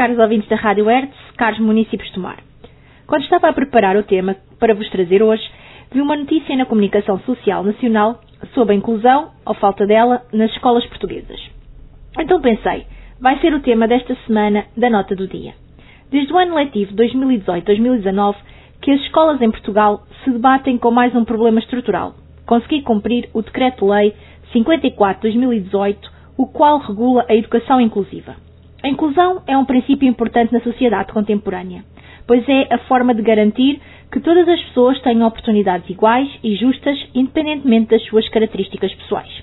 caros ouvintes da Rádio Hertz, caros municípios de Tomar. Quando estava a preparar o tema para vos trazer hoje, vi uma notícia na comunicação social nacional sobre a inclusão, ou falta dela, nas escolas portuguesas. Então pensei, vai ser o tema desta semana da nota do dia. Desde o ano letivo 2018-2019 que as escolas em Portugal se debatem com mais um problema estrutural. Consegui cumprir o Decreto-Lei 54-2018, o qual regula a educação inclusiva. A inclusão é um princípio importante na sociedade contemporânea, pois é a forma de garantir que todas as pessoas tenham oportunidades iguais e justas, independentemente das suas características pessoais.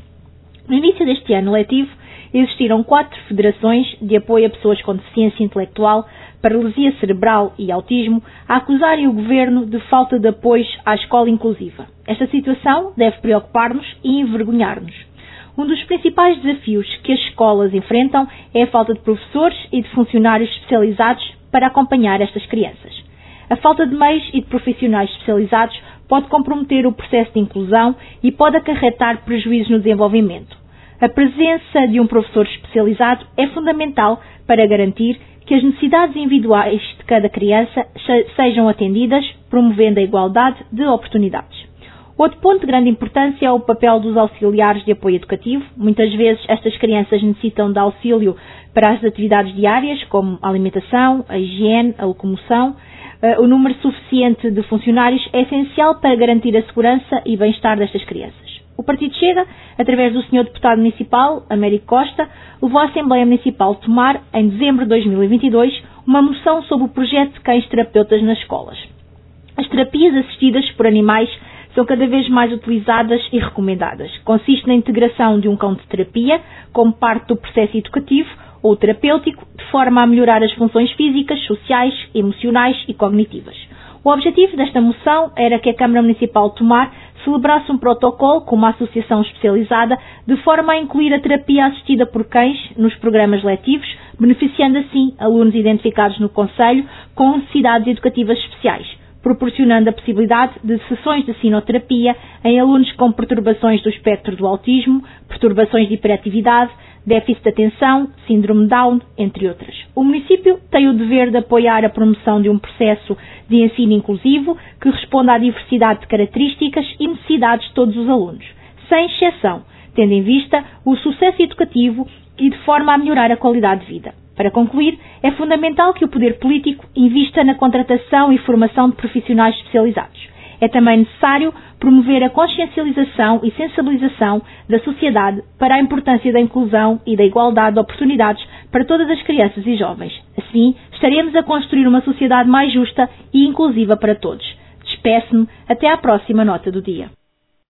No início deste ano letivo, existiram quatro federações de apoio a pessoas com deficiência intelectual, paralisia cerebral e autismo a acusarem o governo de falta de apoio à escola inclusiva. Esta situação deve preocupar-nos e envergonhar-nos. Um dos principais desafios que as escolas enfrentam é a falta de professores e de funcionários especializados para acompanhar estas crianças. A falta de meios e de profissionais especializados pode comprometer o processo de inclusão e pode acarretar prejuízos no desenvolvimento. A presença de um professor especializado é fundamental para garantir que as necessidades individuais de cada criança sejam atendidas, promovendo a igualdade de oportunidades. Outro ponto de grande importância é o papel dos auxiliares de apoio educativo. Muitas vezes estas crianças necessitam de auxílio para as atividades diárias, como a alimentação, a higiene, a locomoção. Uh, o número suficiente de funcionários é essencial para garantir a segurança e bem-estar destas crianças. O Partido Chega, através do Sr. Deputado Municipal, Américo Costa, levou à Assembleia Municipal Tomar, em dezembro de 2022, uma moção sobre o projeto de cães terapeutas nas escolas. As terapias assistidas por animais são cada vez mais utilizadas e recomendadas. Consiste na integração de um cão de terapia como parte do processo educativo ou terapêutico, de forma a melhorar as funções físicas, sociais, emocionais e cognitivas. O objetivo desta moção era que a Câmara Municipal de Tomar celebrasse um protocolo com uma associação especializada de forma a incluir a terapia assistida por cães nos programas letivos, beneficiando assim alunos identificados no Conselho com necessidades educativas especiais proporcionando a possibilidade de sessões de sinoterapia em alunos com perturbações do espectro do autismo, perturbações de hiperatividade, déficit de atenção, síndrome Down, entre outras. O município tem o dever de apoiar a promoção de um processo de ensino inclusivo que responda à diversidade de características e necessidades de todos os alunos, sem exceção, tendo em vista o sucesso educativo e de forma a melhorar a qualidade de vida. Para concluir, é fundamental que o poder político invista na contratação e formação de profissionais especializados. É também necessário promover a consciencialização e sensibilização da sociedade para a importância da inclusão e da igualdade de oportunidades para todas as crianças e jovens. Assim, estaremos a construir uma sociedade mais justa e inclusiva para todos. Despeço-me até à próxima nota do dia.